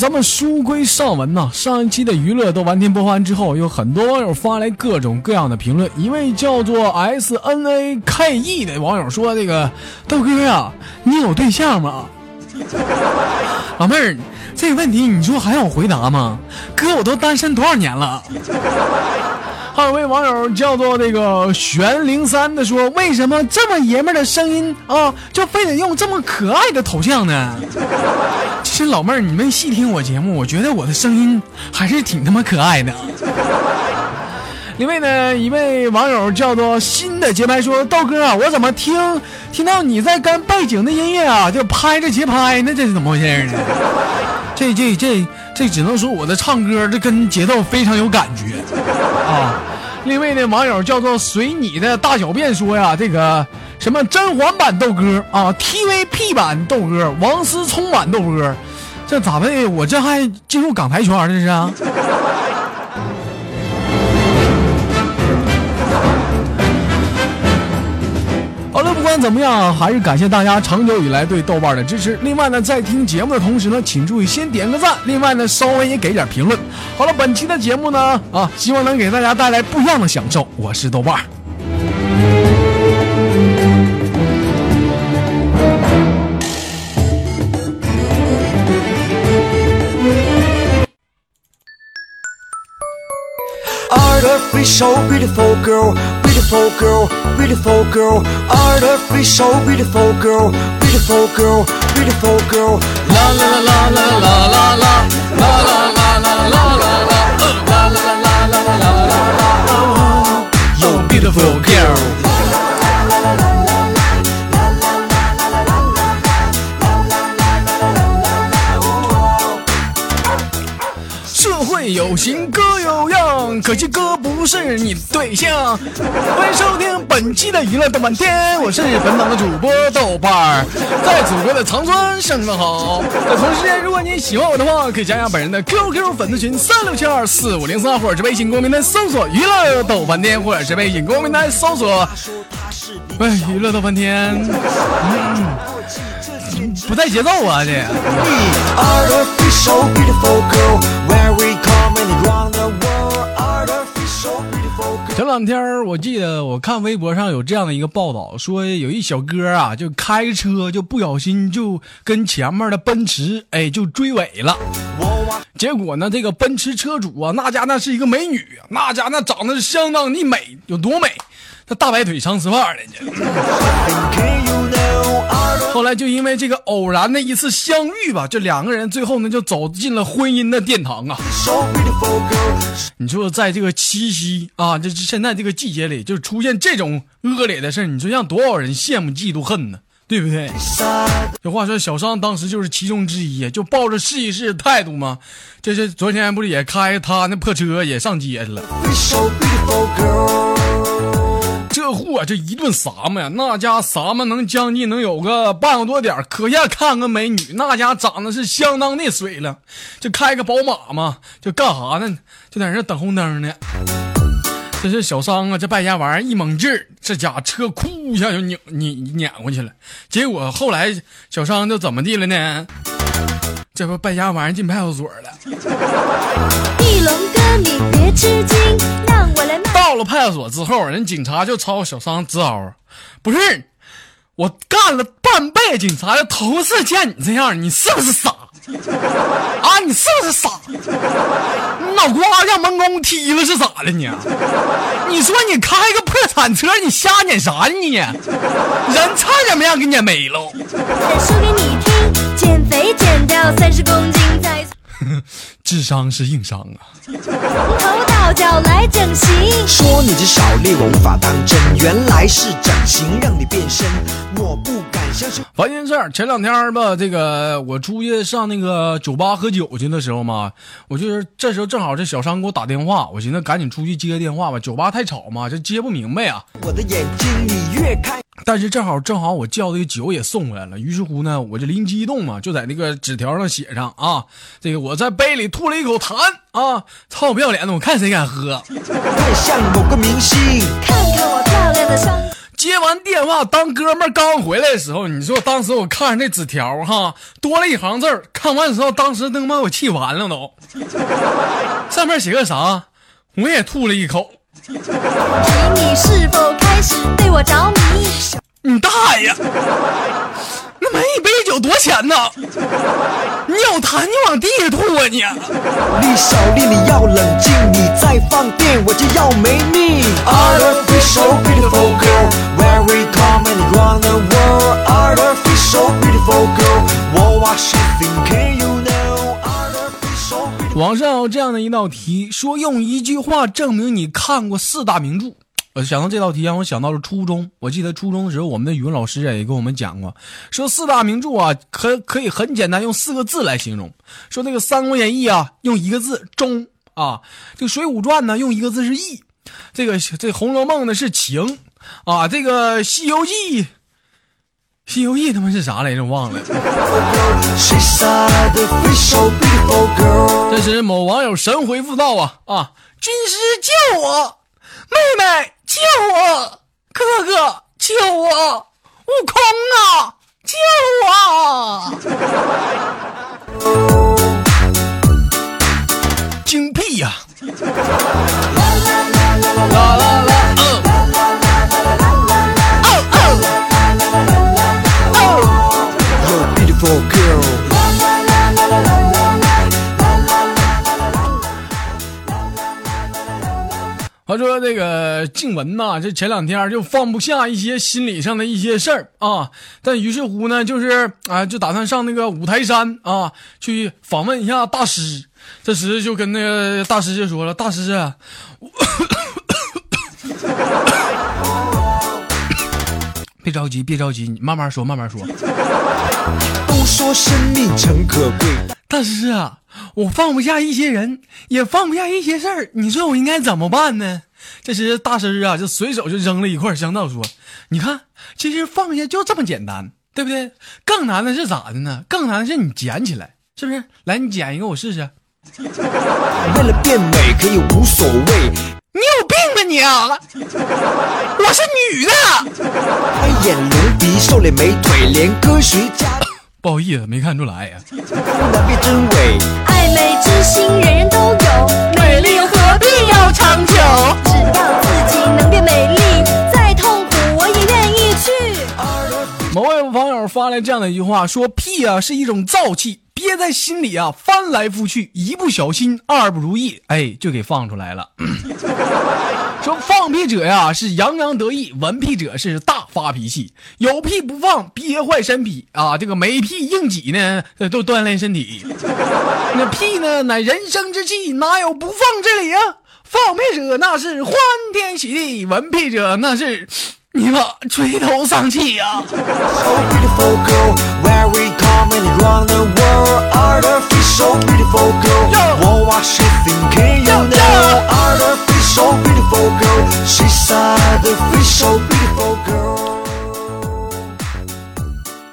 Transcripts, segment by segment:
咱们书归上文呐。上一期的娱乐都完全播放完之后，有很多网友发来各种各样的评论。一位叫做 S N A K E 的网友说：“这个豆哥呀，你有对象吗？” 老妹儿，这个问题你说还要我回答吗？哥，我都单身多少年了？还有位网友叫做那个玄零三的说：“为什么这么爷们的声音啊，就非得用这么可爱的头像呢？” 其实老妹儿，你们细听我节目，我觉得我的声音还是挺他妈可爱的。另外呢，一位网友叫做新的节拍说：“豆哥啊，我怎么听听到你在跟背景的音乐啊，就拍着节拍呢？这是怎么回事呢？这这这这只能说我的唱歌这跟节奏非常有感觉啊。”另外呢网友叫做随你的大小便说呀，这个什么甄嬛版豆哥啊，TVP 版豆哥，王思聪版豆哥，这咋的？我这还进入港台圈了这是啊？不管怎么样，还是感谢大家长久以来对豆瓣的支持。另外呢，在听节目的同时呢，请注意先点个赞，另外呢，稍微也给点评论。好了，本期的节目呢，啊，希望能给大家带来不一样的享受。我是豆瓣。Beautiful girl, beautiful girl. Artificial, beautiful girl, beautiful girl, beautiful girl. La la la la la la la la la la la la 不是你对象。欢迎收听本期的娱乐豆瓣天，我是本档的主播豆瓣儿，在祖国的长春向你们好。在同时间，如果你喜欢我的话，可以加下本人的 QQ 粉丝群三六七二四五零三，或者是微信公屏台搜索娱乐豆瓣天，或者是微信公屏台搜索哎娱乐豆瓣天。嗯，不带节奏啊这。Artificial, 前两天我记得我看微博上有这样的一个报道，说有一小哥啊，就开车就不小心就跟前面的奔驰哎就追尾了，结果呢这个奔驰车主啊，那家那是一个美女，那家那长得相当的美，有多美？她大白腿长丝袜的 后来就因为这个偶然的一次相遇吧，这两个人最后呢就走进了婚姻的殿堂啊。你说在这个七夕啊，这这现在这个季节里，就出现这种恶劣的事儿，你说让多少人羡慕嫉妒恨呢？对不对？这话说，小商当时就是其中之一，就抱着试一试的态度嘛。这是昨天不是也开他那破车也上街去了.这货啊这一顿撒嘛呀，那家撒嘛能将近能有个半个多点儿可下看个美女，那家长得是相当的水了，就开个宝马嘛，就干啥呢？就在那等红灯呢。这是小商啊，这败家玩意儿一猛劲儿，这家车哭一下就拧拧撵过去了。结果后来小商就怎么地了呢？这不败家玩意儿进派出所了。一龙翼龙哥，你别吃惊，让我来。到了派出所之后，人警察就朝小商直嗷：“不是，我干了半辈子警察，头次见你这样，你是不是傻？啊，你是不是傻？你脑瓜让门工踢了是咋的你？你说你开个破产车，你瞎撵啥呢你？人差点没让给撵没了。说给你听，减肥智商是硬伤啊！从头到脚来整形。说你这小丽我无法当真，原来是整形让你变身，我不敢。烦心事儿，前两天吧，这个我出去上那个酒吧喝酒去的时候嘛，我就是这时候正好这小商给我打电话，我寻思赶紧出去接个电话吧，酒吧太吵嘛，这接不明白啊。我的眼睛你越看，但是正好正好我叫的酒也送回来了，于是乎呢，我就灵机一动嘛，就在那个纸条上写上啊，这个我在杯里吐了一口痰啊，操不要脸的，我看谁敢喝。太像某个明星。看看我漂亮的双。接完电话，当哥们儿刚回来的时候，你说当时我看着那纸条哈，多了一行字儿，看完之后，当时他妈我气完了都。上面写个啥？我也吐了一口。提你是否开始对我着迷？你大爷！多钱呢？你有痰你往地下吐啊你！丽小丽，你要冷静，你再放电我就要没命。Artificial beautiful girl, very and round the world. Artificial beautiful girl, what was she thinking? You know, artificial beautiful. 网上有这样的一道题，说用一句话证明你看过四大名著。我想到这道题，让我想到了初中。我记得初中的时候，我们的语文老师也跟我们讲过，说四大名著啊，可可以很简单用四个字来形容。说那个《三国演义》啊，用一个字“忠”啊；这个《水浒传》呢，用一个字是“义”；这个这《红楼梦》呢是“情”啊；这个《西游记》，《西游记》他妈是啥来着？忘了。这是某网友神回复道啊啊！军师救我，妹妹救我，哥哥救我，悟空啊救我！精辟呀、啦啦啦，嗯。哦说：“这个静雯呐，这前两天就放不下一些心理上的一些事儿啊，但于是乎呢，就是啊，就打算上那个五台山啊，去访问一下大师。这时就跟那个大师就说了：‘大师啊，别着急，别着急，你慢慢说，慢慢说。’都说生命诚可贵，大师啊，我放不下一些人，也放不下一些事儿，你说我应该怎么办呢？这时大师啊，就随手就扔了一块香皂，说：“你看，其实放下就这么简单，对不对？更难的是咋的呢？更难的是你捡起来，是不是？来，你捡一个我试试。为了变美可以无所谓。你有病吧你啊！我是女的。开眼隆鼻，瘦脸美腿，连科学家不好意思，没看出来呀。爱美之心人人都有，美丽又何必要长久？只要自己能变美丽，再痛苦我也愿意去。某位网友发来这样的一句话，说：“屁啊，是一种燥气，憋在心里啊，翻来覆去，一不小心，二不如意，哎，就给放出来了。”说放屁者呀是洋洋得意，闻屁者是大发脾气，有屁不放，憋坏身体啊！这个没屁硬挤呢，都锻炼身体。那屁呢，乃人生之气，哪有不放之理啊？放屁者那是欢天喜地，闻屁者那是你妈垂头丧气呀、girl.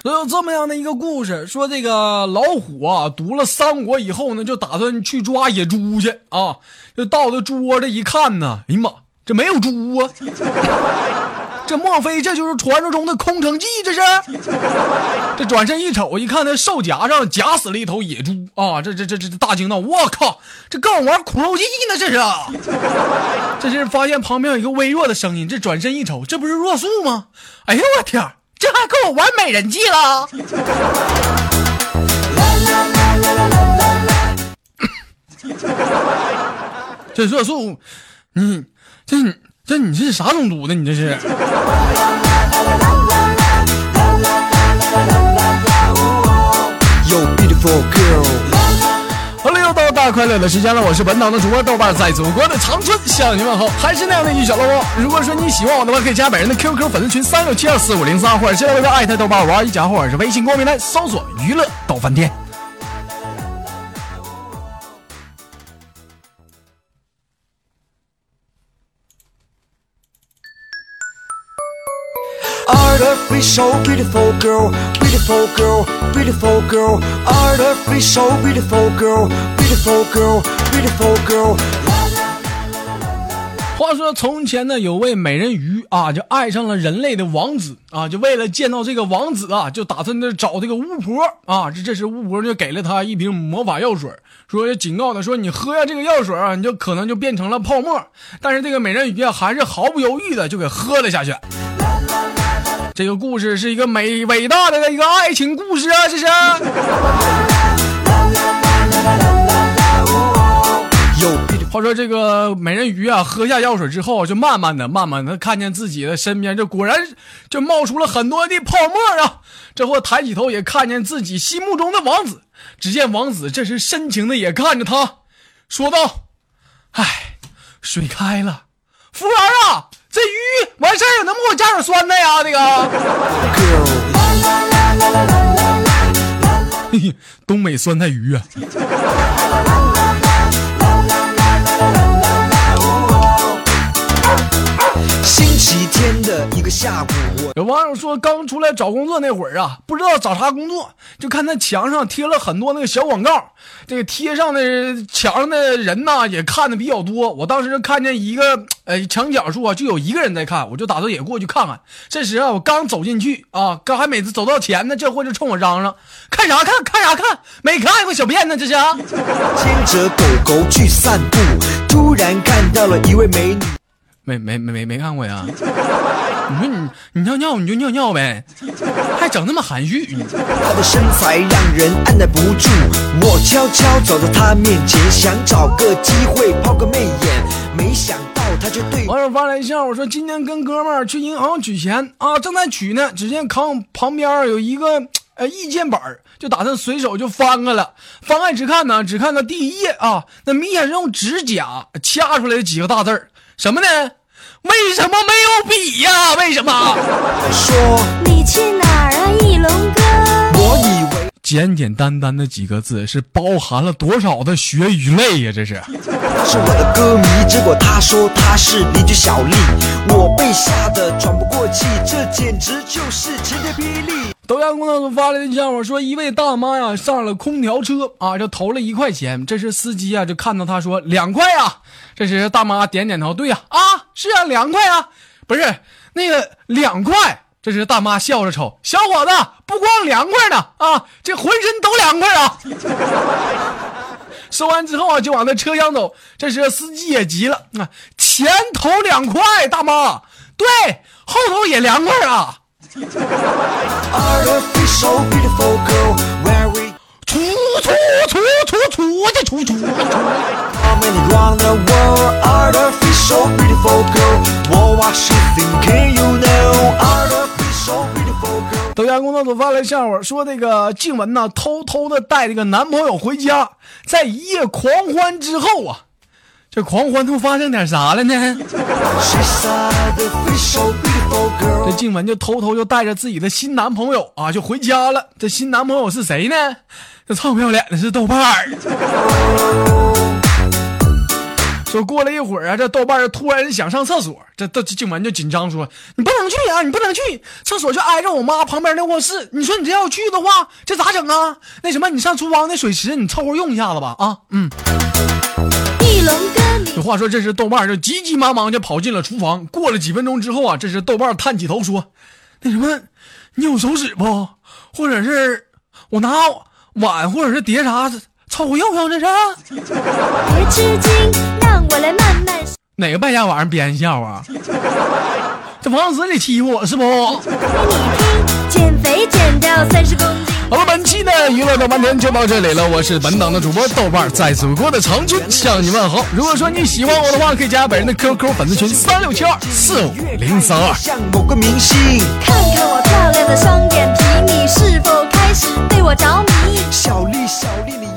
说有这么样的一个故事，说这个老虎啊，读了三国以后呢，就打算去抓野猪去啊。就到了猪窝这一看呢，哎呀妈，这没有猪啊！这莫非这就是传说中的空城计？这是？这转身一瞅，一看那兽夹上夹死了一头野猪啊！这这这这大惊道：“我靠，这跟我玩苦肉计呢？这是？这是发现旁边有一个微弱的声音，这转身一瞅，这不是若素吗？哎呦我天，这还跟我玩美人计了？” 这若素，你这你。这你这是啥种毒呢？你这是？Yo, beautiful girl. 好了，又到大快乐的时间了，我是本档的主播豆瓣，在祖国的长春向你问好，还是那样的一句小喽啰。如果说你喜欢我的话，可以加本人的 QQ 粉丝群三六七二四五零三，或者是微博艾特豆瓣五二一加，或者是微信公众平台搜索娱乐豆饭店。Artificial, beautiful girl, beautiful girl, beautiful girl. Artificial, beautiful girl, beautiful girl, beautiful girl. 话说从前呢，有位美人鱼啊，就爱上了人类的王子啊，就为了见到这个王子啊，就打算呢找这个巫婆啊。这这时巫婆就给了他一瓶魔法药水，说警告他说你喝下这个药水啊，你就可能就变成了泡沫。但是这个美人鱼啊，还是毫不犹豫的就给喝了下去。这个故事是一个美伟大的一个爱情故事啊，这是。话说这个美人鱼啊，喝下药水之后，就慢慢的、慢慢的看见自己的身边，就果然就冒出了很多的泡沫啊。这货抬起头也看见自己心目中的王子，只见王子这时深情的也看着他，说道：“哎，水开了，服务员啊，这鱼完事儿了，能不能给我加点酸菜呀？这个 东北酸菜鱼啊。”星期天的一个下午，我有网友说，刚出来找工作那会儿啊，不知道找啥工作，就看那墙上贴了很多那个小广告，这个贴上的墙上的人呐也看的比较多。我当时就看见一个呃墙角处啊，就有一个人在看，我就打算也过去看看。这时啊，我刚走进去啊，刚还每次走到前呢，这货就冲我嚷嚷：“看啥看？看啥看？没看过小骗子这是啊！”牵着狗狗去散步，突然看到了一位美女。没没没没没看过呀？你说你你尿尿你就尿尿呗，还整那么含蓄。她的身材让人按耐不住，我悄悄走到她面前，想找个机会抛个媚眼，没想到她却对我网友发来信，我说今天跟哥们儿去银行取钱啊，正在取呢，只见扛旁边有一个呃意见板儿就打算随手就翻开了。翻开只看呢，只看到第一页啊，那明显是用指甲掐出来的几个大字儿，什么呢？为什么没有笔呀、为什么？说，你去哪儿啊，翼龙哥？我以为简简单单的几个字，是包含了多少的血与泪呀、这是。她是我的歌迷，结果他说他是邻居小丽，我被吓得喘不过气，这简直就是晴天霹雳。抖音公众组发来的笑话说，一位大妈呀上了空调车啊，就投了一块钱。这时司机啊就看到他说两块啊。这时大妈点点头，对呀啊是啊两块啊，不是那个两块。这时大妈笑着瞅小伙子，不光凉快呢啊，这浑身都凉快啊。收完之后啊，就往那车厢走。这时司机也急了啊，前头两块，大妈，对，后头也凉快啊。Artificial beautiful girl, where we 出出出出出去出出出。How many round the? Artificial beautiful girl. What was she thinking? You know, artificial beautiful girl. 抖音工作组发来笑话，说那个静雯呢，偷偷的带这个男朋友回家，在一夜狂欢之后啊，这狂欢都发生点啥了呢这静雯就偷偷就带着自己的新男朋友啊，就回家了。这新男朋友是谁呢？这臭不要脸的是豆瓣儿。说过了一会儿啊，这豆瓣儿突然想上厕所，这这静雯就紧张说：“你不能去啊，你不能去，厕所就挨着我妈旁边那卧室。你说你这要去的话，这咋整啊？那什么，你上厨房那水池，你凑合用一下子吧。啊，嗯。一龙哥，你这话说，这时豆瓣儿就急急忙忙就跑进了厨房。过了几分钟之后啊，这时豆瓣儿叹起头说：“那什么，你有手纸不？或者是我拿碗或者是碟啥凑合用用？这是别吃惊，让我来慢慢哪个败家玩意儿编笑话？这王子里欺负我是不？给你听。减肥减掉三十公斤，好了，本期呢娱乐的半天就到这里了。我是本档的主播豆瓣，在祖国的长春向你问好。如果说你喜欢我的话，可以加本人的 QQ 粉丝群三六七二四五零三二。像某个明星，看看我漂亮的双眼皮，你是否开始对我着迷？小丽，小丽，你。